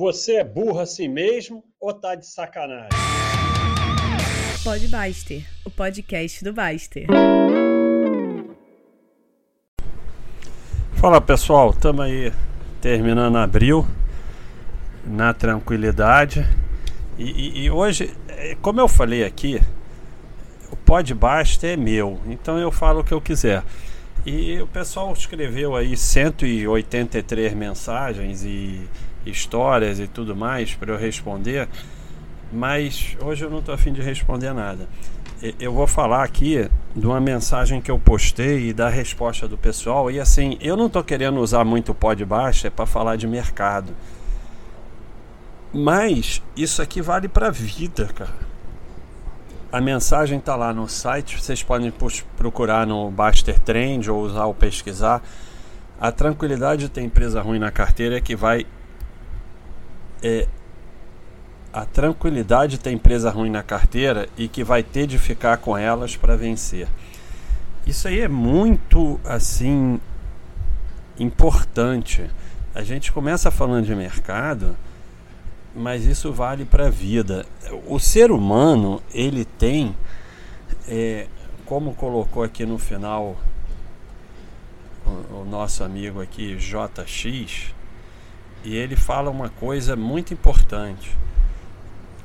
Você é burro assim mesmo ou tá de sacanagem? Pode Baster, o podcast do Baster. Fala pessoal, estamos aí terminando abril na tranquilidade. E, e, e, hoje, é, como eu falei aqui, o Pod Baster é meu, então eu falo o que eu quiser. E o pessoal escreveu aí 183 mensagens e histórias e tudo mais para eu responder, mas hoje eu não estou afim de responder nada. Eu vou falar aqui de uma mensagem que eu postei e da resposta do pessoal. E assim, eu não estou querendo usar muito o pó de baixo é para falar de mercado. Mas isso aqui vale para a vida, cara. A mensagem está lá no site, vocês podem procurar no Baster Trend ou usar o pesquisar. A tranquilidade de ter empresa ruim na carteira é que vai é, a tranquilidade de ter empresa ruim na carteira e que vai ter de ficar com elas para vencer. Isso aí é muito assim importante. A gente começa falando de mercado, mas isso vale para a vida. O ser humano ele tem, é, como colocou aqui no final o, o nosso amigo aqui JX, e ele fala uma coisa muito importante.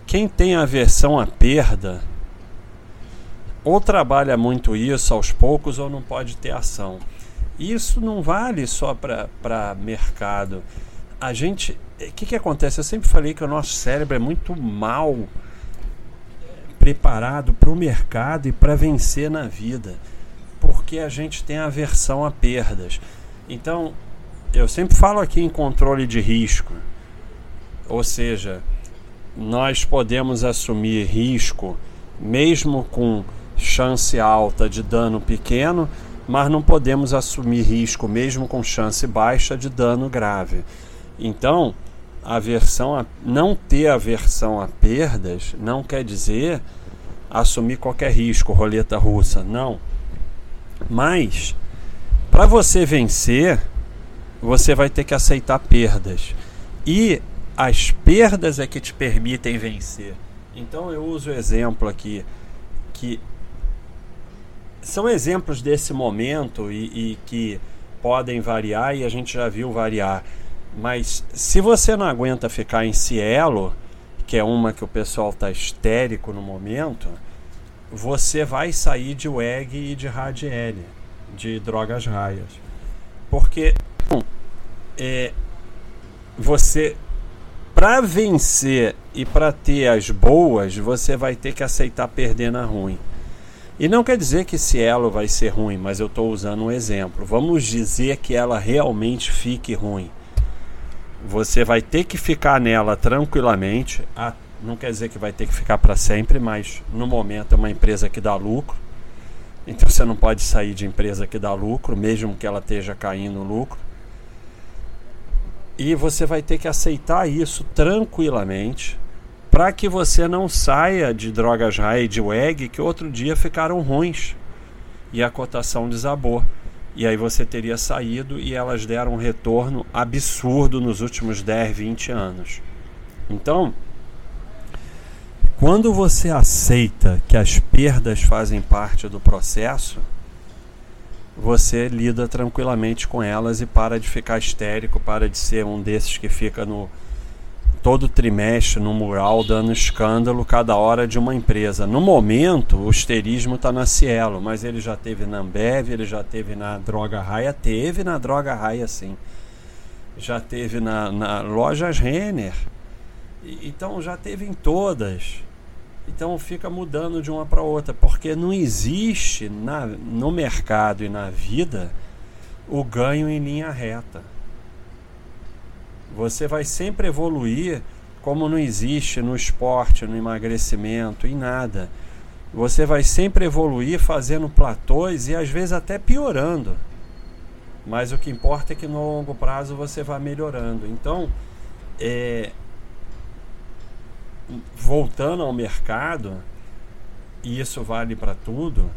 Quem tem aversão à perda, ou trabalha muito isso aos poucos, ou não pode ter ação. Isso não vale só para mercado. A gente. O que, que acontece? Eu sempre falei que o nosso cérebro é muito mal preparado para o mercado e para vencer na vida, porque a gente tem aversão a perdas. Então, eu sempre falo aqui em controle de risco. Ou seja, nós podemos assumir risco mesmo com chance alta de dano pequeno, mas não podemos assumir risco mesmo com chance baixa de dano grave. Então, aversão a, não ter aversão a perdas não quer dizer assumir qualquer risco, roleta russa, não. Mas para você vencer, você vai ter que aceitar perdas. E as perdas é que te permitem vencer. Então eu uso o exemplo aqui que são exemplos desse momento e, e, que podem variar e a gente já viu variar. Mas se você não aguenta ficar em Cielo, que é uma que o pessoal está histérico no momento, você vai sair de WEG e de RADL, de drogas raias. Porque é, você para vencer e para ter as boas, você vai ter que aceitar perder na ruim. E não quer dizer que Cielo vai ser ruim, mas eu estou usando um exemplo. Vamos dizer que ela realmente fique ruim. Você vai ter que ficar nela tranquilamente. Ah, não quer dizer que vai ter que ficar para sempre, mas no momento é uma empresa que dá lucro. Então você não pode sair de empresa que dá lucro, mesmo que ela esteja caindo lucro. E você vai ter que aceitar isso tranquilamente para que você não saia de drogas high de WEG que outro dia ficaram ruins e a cotação desabou. E aí você teria saído e elas deram um retorno absurdo nos últimos 10, 20 anos. Então, quando você aceita que as perdas fazem parte do processo, você lida tranquilamente com elas e para de ficar histérico, para de ser um desses que fica no todo trimestre no mural dando escândalo cada hora de uma empresa. No momento, o esterismo está na Cielo, mas ele já teve na Ambev, ele já teve na Droga Raia, teve na Droga Raia sim. Já teve na, na Lojas Renner. Então já teve em todas. Então fica mudando de uma para outra, porque não existe na, no mercado e na vida o ganho em linha reta. Você vai sempre evoluir como não existe no esporte, no emagrecimento, em nada. Você vai sempre evoluir fazendo platôs e às vezes até piorando. Mas o que importa é que no longo prazo você vai melhorando. Então, é, voltando ao mercado, e isso vale para tudo,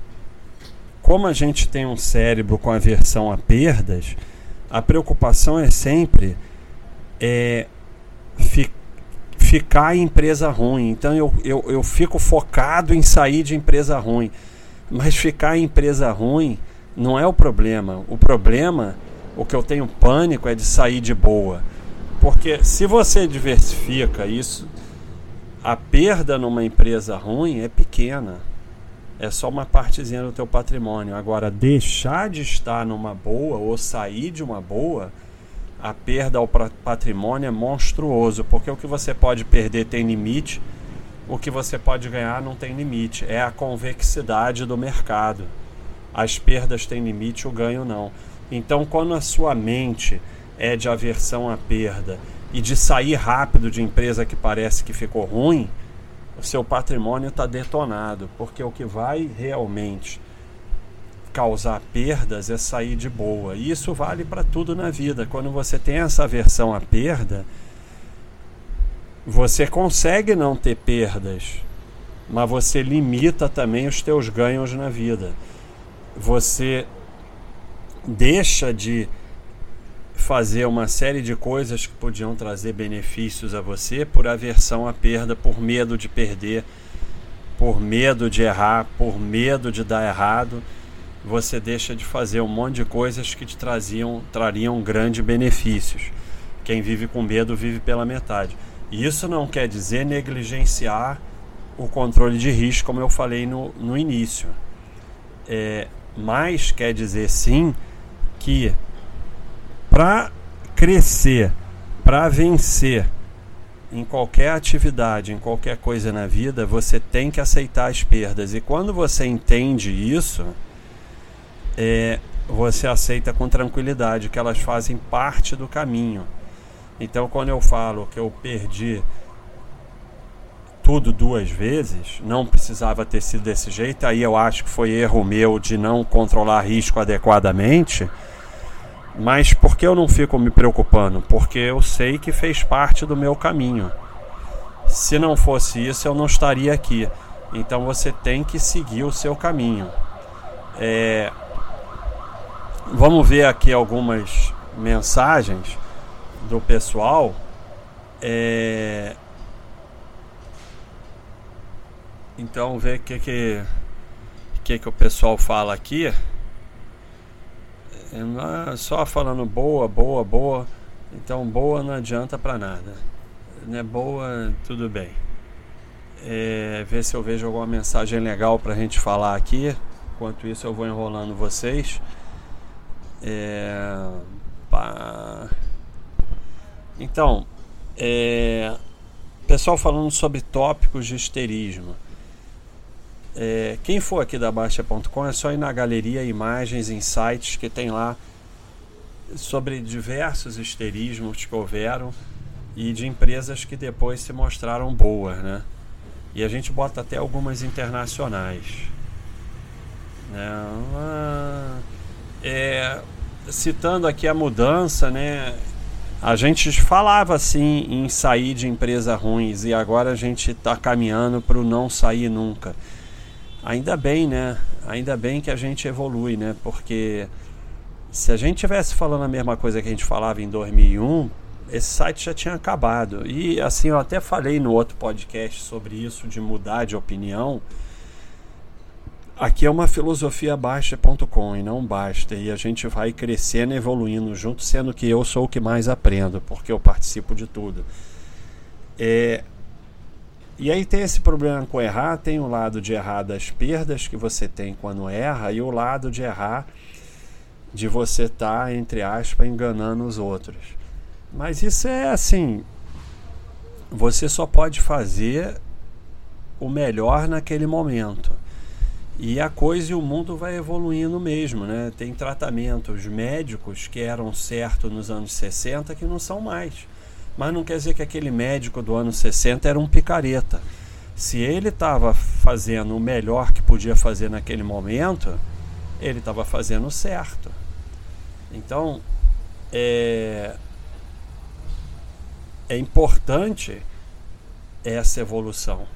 como a gente tem um cérebro com aversão a perdas, a preocupação é sempre é, fi, ficar em empresa ruim. Então eu, eu, eu fico focado em sair de empresa ruim. Mas ficar em empresa ruim não é o problema. O problema, o que eu tenho pânico é de sair de boa. Porque se você diversifica isso, a perda numa empresa ruim é pequena. É só uma partezinha do teu patrimônio. Agora, deixar de estar numa boa ou sair de uma boa, a perda ao patrimônio é monstruoso, porque o que você pode perder tem limite, o que você pode ganhar não tem limite. É a convexidade do mercado. As perdas têm limite, o ganho não. Então, quando a sua mente é de aversão à perda e de sair rápido de empresa que parece que ficou ruim, o seu patrimônio está detonado, porque o que vai realmente causar perdas é sair de boa. E isso vale para tudo na vida. Quando você tem essa aversão à perda, você consegue não ter perdas, mas você limita também os teus ganhos na vida. Você deixa de fazer uma série de coisas que podiam trazer benefícios a você por aversão à perda, por medo de perder, por medo de errar, por medo de dar errado, você deixa de fazer um monte de coisas que te traziam, trariam grandes benefícios. Quem vive com medo vive pela metade. E isso não quer dizer negligenciar o controle de risco, como eu falei no, no início. É, mas quer dizer sim que para crescer, para vencer em qualquer atividade, em qualquer coisa na vida, você tem que aceitar as perdas. E quando você entende isso, é, você aceita com tranquilidade que elas fazem parte do caminho. Então, quando eu falo que eu perdi tudo duas vezes, não precisava ter sido desse jeito, aí eu acho que foi erro meu de não controlar risco adequadamente mas por que eu não fico me preocupando? Porque eu sei que fez parte do meu caminho. Se não fosse isso, eu não estaria aqui. Então você tem que seguir o seu caminho. É... Vamos ver aqui algumas mensagens do pessoal. É... Então ver o que que, que que o pessoal fala aqui. É, só falando boa, boa, boa. Então boa não adianta para nada. Né? Boa, tudo bem. É, ver se eu vejo alguma mensagem legal para a gente falar aqui. Enquanto isso eu vou enrolando vocês. É, pá. Então, é, pessoal falando sobre tópicos de histerismo. É, quem for aqui da Baixa.com é só ir na galeria Imagens, Insights, que tem lá sobre diversos esterismos que houveram e de empresas que depois se mostraram boas, né? E a gente bota até algumas internacionais. Né? É, citando aqui a mudança, né? A gente falava assim em sair de empresa ruins e agora a gente está caminhando para o não sair nunca. Ainda bem, né? Ainda bem que a gente evolui, né? Porque se a gente tivesse falando a mesma coisa que a gente falava em 2001, esse site já tinha acabado. E assim, eu até falei no outro podcast sobre isso de mudar de opinião. Aqui é uma filosofia baixa.com e não basta. E a gente vai crescendo evoluindo junto, sendo que eu sou o que mais aprendo, porque eu participo de tudo. É, e aí tem esse problema com errar, tem o lado de errar das perdas que você tem quando erra e o lado de errar de você estar, tá, entre aspas, enganando os outros. Mas isso é assim, você só pode fazer o melhor naquele momento. E a coisa e o mundo vai evoluindo mesmo, né? Tem tratamentos médicos que eram certos nos anos 60 que não são mais. Mas não quer dizer que aquele médico do ano 60 era um picareta. Se ele estava fazendo o melhor que podia fazer naquele momento, ele estava fazendo certo. Então, é, é importante essa evolução.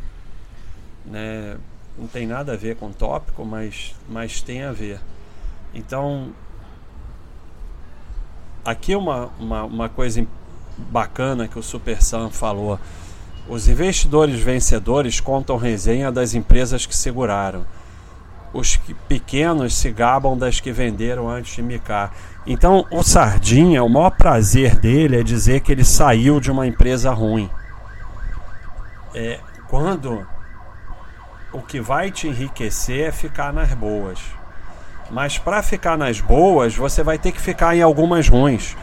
Né? Não tem nada a ver com o tópico, mas, mas tem a ver. Então, aqui uma, uma, uma coisa importante bacana que o Super Sam falou. Os investidores vencedores contam resenha das empresas que seguraram. Os pequenos se gabam das que venderam antes de micar. Então, o Sardinha, o maior prazer dele é dizer que ele saiu de uma empresa ruim. É, quando o que vai te enriquecer é ficar nas boas. Mas para ficar nas boas, você vai ter que ficar em algumas ruins.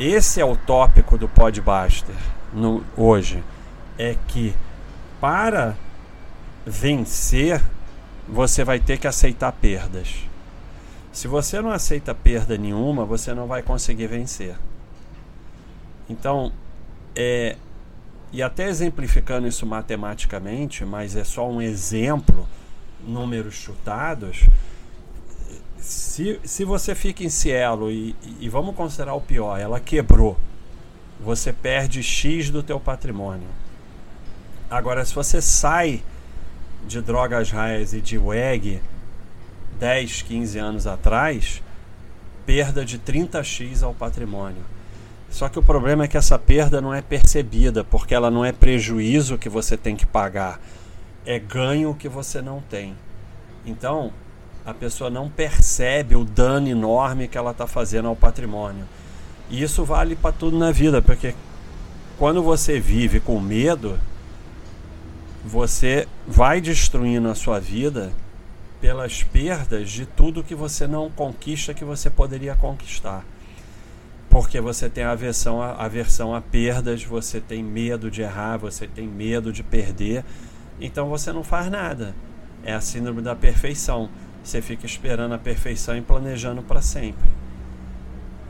Esse é o tópico do Podbuster no, hoje. É que para vencer, você vai ter que aceitar perdas. Se você não aceita perda nenhuma, você não vai conseguir vencer. Então, é, e até exemplificando isso matematicamente, mas é só um exemplo, números chutados. Se, se você fica em Cielo e, e vamos considerar o pior, ela quebrou, você perde X do teu patrimônio. Agora, se você sai de drogas raias e de WEG 10, 15 anos atrás, perda de 30x ao patrimônio. Só que o problema é que essa perda não é percebida, porque ela não é prejuízo que você tem que pagar, é ganho que você não tem. Então, a pessoa não percebe o dano enorme que ela está fazendo ao patrimônio. E isso vale para tudo na vida, porque quando você vive com medo, você vai destruindo a sua vida pelas perdas de tudo que você não conquista que você poderia conquistar porque você tem aversão a, aversão a perdas, você tem medo de errar, você tem medo de perder, então você não faz nada. É a síndrome da perfeição. Você fica esperando a perfeição e planejando para sempre.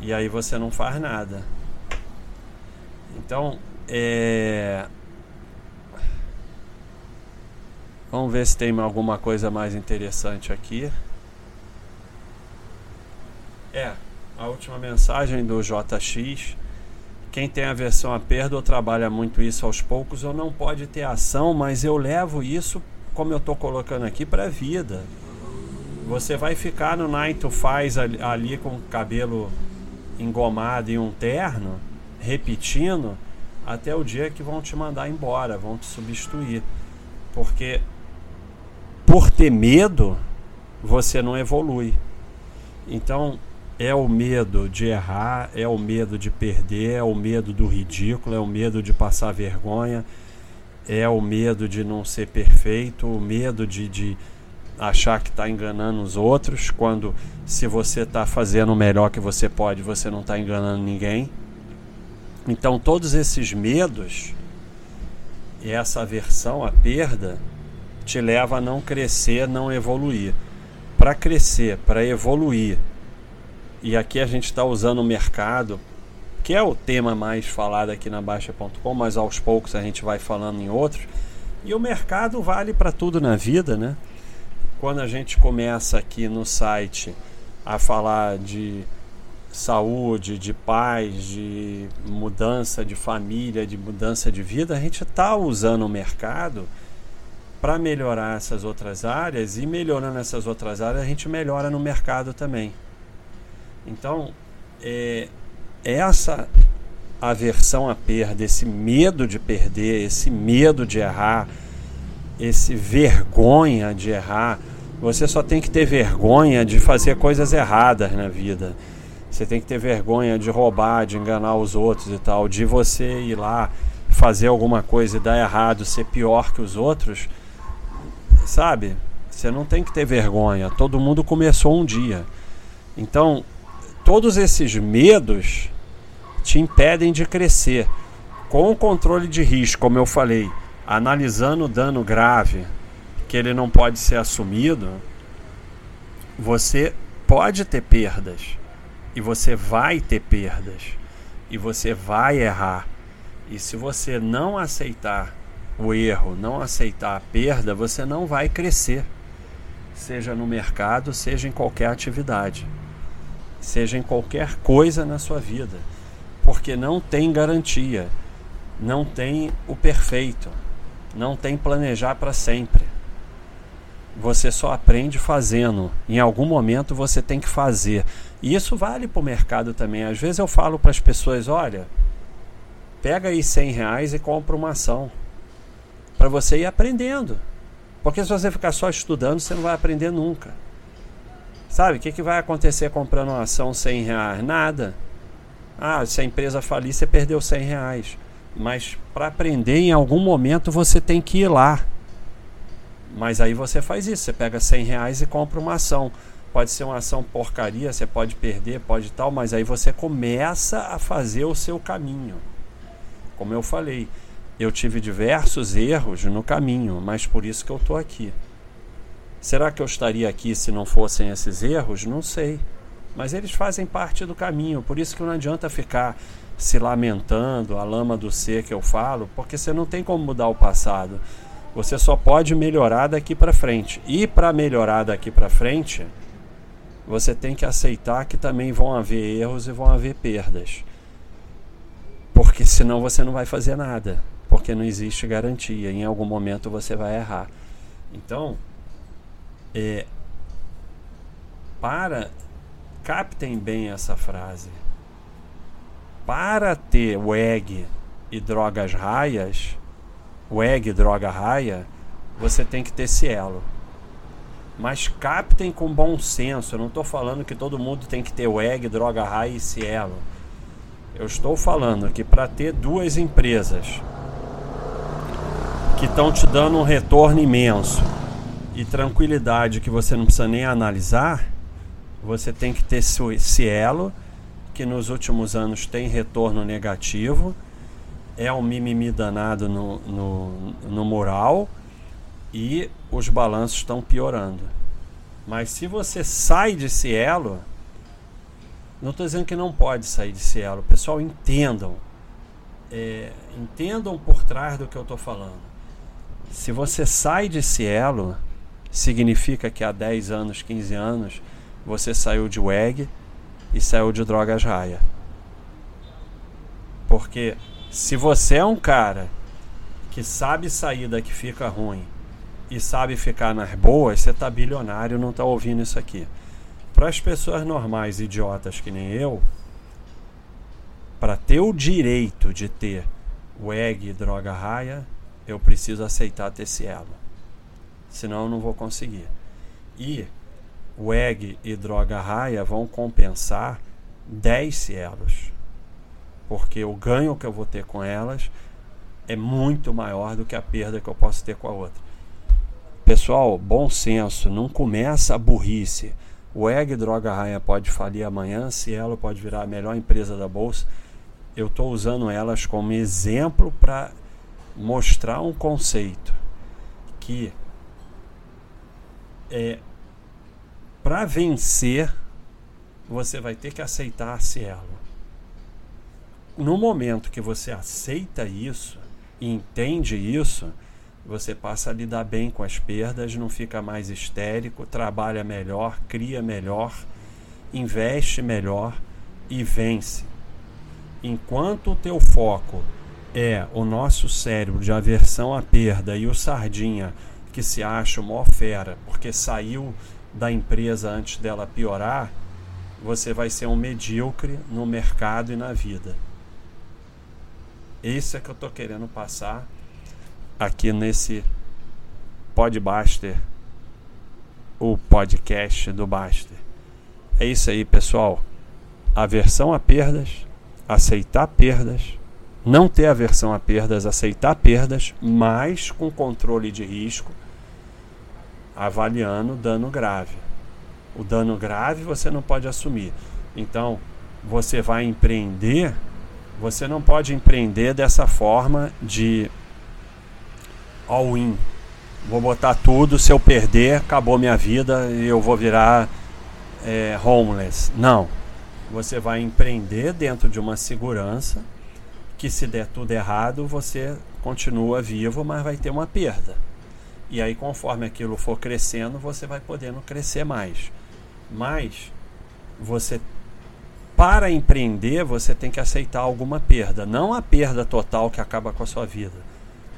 E aí você não faz nada. Então, é... Vamos ver se tem alguma coisa mais interessante aqui. É, a última mensagem do JX. Quem tem a versão a perda ou trabalha muito isso aos poucos ou não pode ter ação, mas eu levo isso, como eu estou colocando aqui, para a vida. Você vai ficar no night to faz ali, ali com o cabelo engomado e um terno, repetindo, até o dia que vão te mandar embora, vão te substituir. Porque por ter medo, você não evolui. Então, é o medo de errar, é o medo de perder, é o medo do ridículo, é o medo de passar vergonha, é o medo de não ser perfeito, o medo de, de achar que está enganando os outros, quando se você está fazendo o melhor que você pode, você não está enganando ninguém. Então, todos esses medos e essa aversão à perda te leva a não crescer, não evoluir. Para crescer, para evoluir, e aqui a gente está usando o mercado, que é o tema mais falado aqui na Baixa.com, mas aos poucos a gente vai falando em outros. E o mercado vale para tudo na vida, né? Quando a gente começa aqui no site a falar de saúde, de paz, de mudança de família, de mudança de vida, a gente está usando o mercado para melhorar essas outras áreas e melhorando essas outras áreas a gente melhora no mercado também. Então, é, essa aversão à perda, esse medo de perder, esse medo de errar, esse vergonha de errar, você só tem que ter vergonha de fazer coisas erradas na vida. Você tem que ter vergonha de roubar, de enganar os outros e tal, de você ir lá fazer alguma coisa e dar errado, ser pior que os outros, sabe? Você não tem que ter vergonha. Todo mundo começou um dia. Então, todos esses medos te impedem de crescer. Com o controle de risco, como eu falei, analisando o dano grave, que ele não pode ser assumido, você pode ter perdas. E você vai ter perdas. E você vai errar. E se você não aceitar o erro, não aceitar a perda, você não vai crescer. Seja no mercado, seja em qualquer atividade seja em qualquer coisa na sua vida, porque não tem garantia, não tem o perfeito, não tem planejar para sempre. Você só aprende fazendo. Em algum momento você tem que fazer. E isso vale para o mercado também. Às vezes eu falo para as pessoas: olha, Pega aí 100 reais e compra uma ação. Para você ir aprendendo. Porque se você ficar só estudando, você não vai aprender nunca. Sabe, o que, que vai acontecer comprando uma ação 100 reais? Nada. Ah, se a empresa falir, você perdeu 100 reais. Mas para aprender, em algum momento você tem que ir lá. Mas aí você faz isso, você pega 100 reais e compra uma ação. Pode ser uma ação porcaria, você pode perder, pode tal, mas aí você começa a fazer o seu caminho. Como eu falei, eu tive diversos erros no caminho, mas por isso que eu estou aqui. Será que eu estaria aqui se não fossem esses erros? Não sei. Mas eles fazem parte do caminho, por isso que não adianta ficar se lamentando, a lama do ser que eu falo, porque você não tem como mudar o passado. Você só pode melhorar daqui para frente. E para melhorar daqui para frente, você tem que aceitar que também vão haver erros e vão haver perdas. Porque senão você não vai fazer nada, porque não existe garantia. Em algum momento você vai errar. Então, é, para captem bem essa frase. Para ter WEG e drogas raias, WEG droga raia, você tem que ter cielo. Mas captem com bom senso. Eu não estou falando que todo mundo tem que ter WEG, droga raia e cielo. Eu estou falando que para ter duas empresas que estão te dando um retorno imenso e tranquilidade que você não precisa nem analisar, você tem que ter cielo, que nos últimos anos tem retorno negativo é um mimimi danado no, no, no moral e os balanços estão piorando. Mas se você sai de Cielo, não estou dizendo que não pode sair de Cielo, pessoal, entendam. É, entendam por trás do que eu estou falando. Se você sai de Cielo, significa que há 10 anos, 15 anos, você saiu de WEG e saiu de drogas raia. Porque se você é um cara que sabe sair da que fica ruim e sabe ficar nas boas, você tá bilionário não tá ouvindo isso aqui. Para as pessoas normais, idiotas que nem eu, para ter o direito de ter o egg droga raia, eu preciso aceitar ter cielo. Senão eu não vou conseguir. E o e droga raia vão compensar 10 cielos porque o ganho que eu vou ter com elas é muito maior do que a perda que eu posso ter com a outra. Pessoal, bom senso, não começa a burrice. O Egg Droga Raia pode falir amanhã, ela pode virar a melhor empresa da bolsa. Eu estou usando elas como exemplo para mostrar um conceito que é para vencer você vai ter que aceitar Cielo no momento que você aceita isso e entende isso, você passa a lidar bem com as perdas, não fica mais histérico, trabalha melhor, cria melhor, investe melhor e vence. Enquanto o teu foco é o nosso cérebro de aversão à perda e o sardinha que se acha uma fera porque saiu da empresa antes dela piorar, você vai ser um medíocre no mercado e na vida. Isso é que eu estou querendo passar aqui nesse Podbuster, o podcast do Baster. É isso aí, pessoal. Aversão a perdas, aceitar perdas, não ter aversão a perdas, aceitar perdas, mas com controle de risco, avaliando dano grave. O dano grave você não pode assumir. Então, você vai empreender você não pode empreender dessa forma de all-in. Vou botar tudo, se eu perder, acabou minha vida e eu vou virar é, homeless. Não. Você vai empreender dentro de uma segurança que se der tudo errado, você continua vivo, mas vai ter uma perda. E aí, conforme aquilo for crescendo, você vai podendo crescer mais. Mas você para empreender, você tem que aceitar alguma perda. Não a perda total que acaba com a sua vida,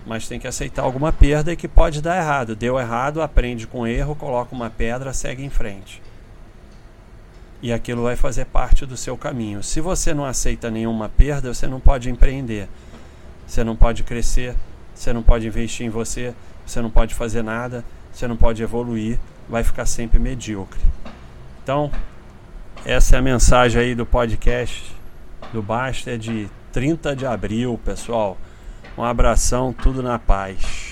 mas tem que aceitar alguma perda e que pode dar errado. Deu errado, aprende com erro, coloca uma pedra, segue em frente. E aquilo vai fazer parte do seu caminho. Se você não aceita nenhuma perda, você não pode empreender. você não pode crescer, você não pode investir em você, você não pode fazer nada, você não pode evoluir, vai ficar sempre medíocre. Então, essa é a mensagem aí do podcast do Basta é de 30 de abril, pessoal. Um abração, tudo na paz.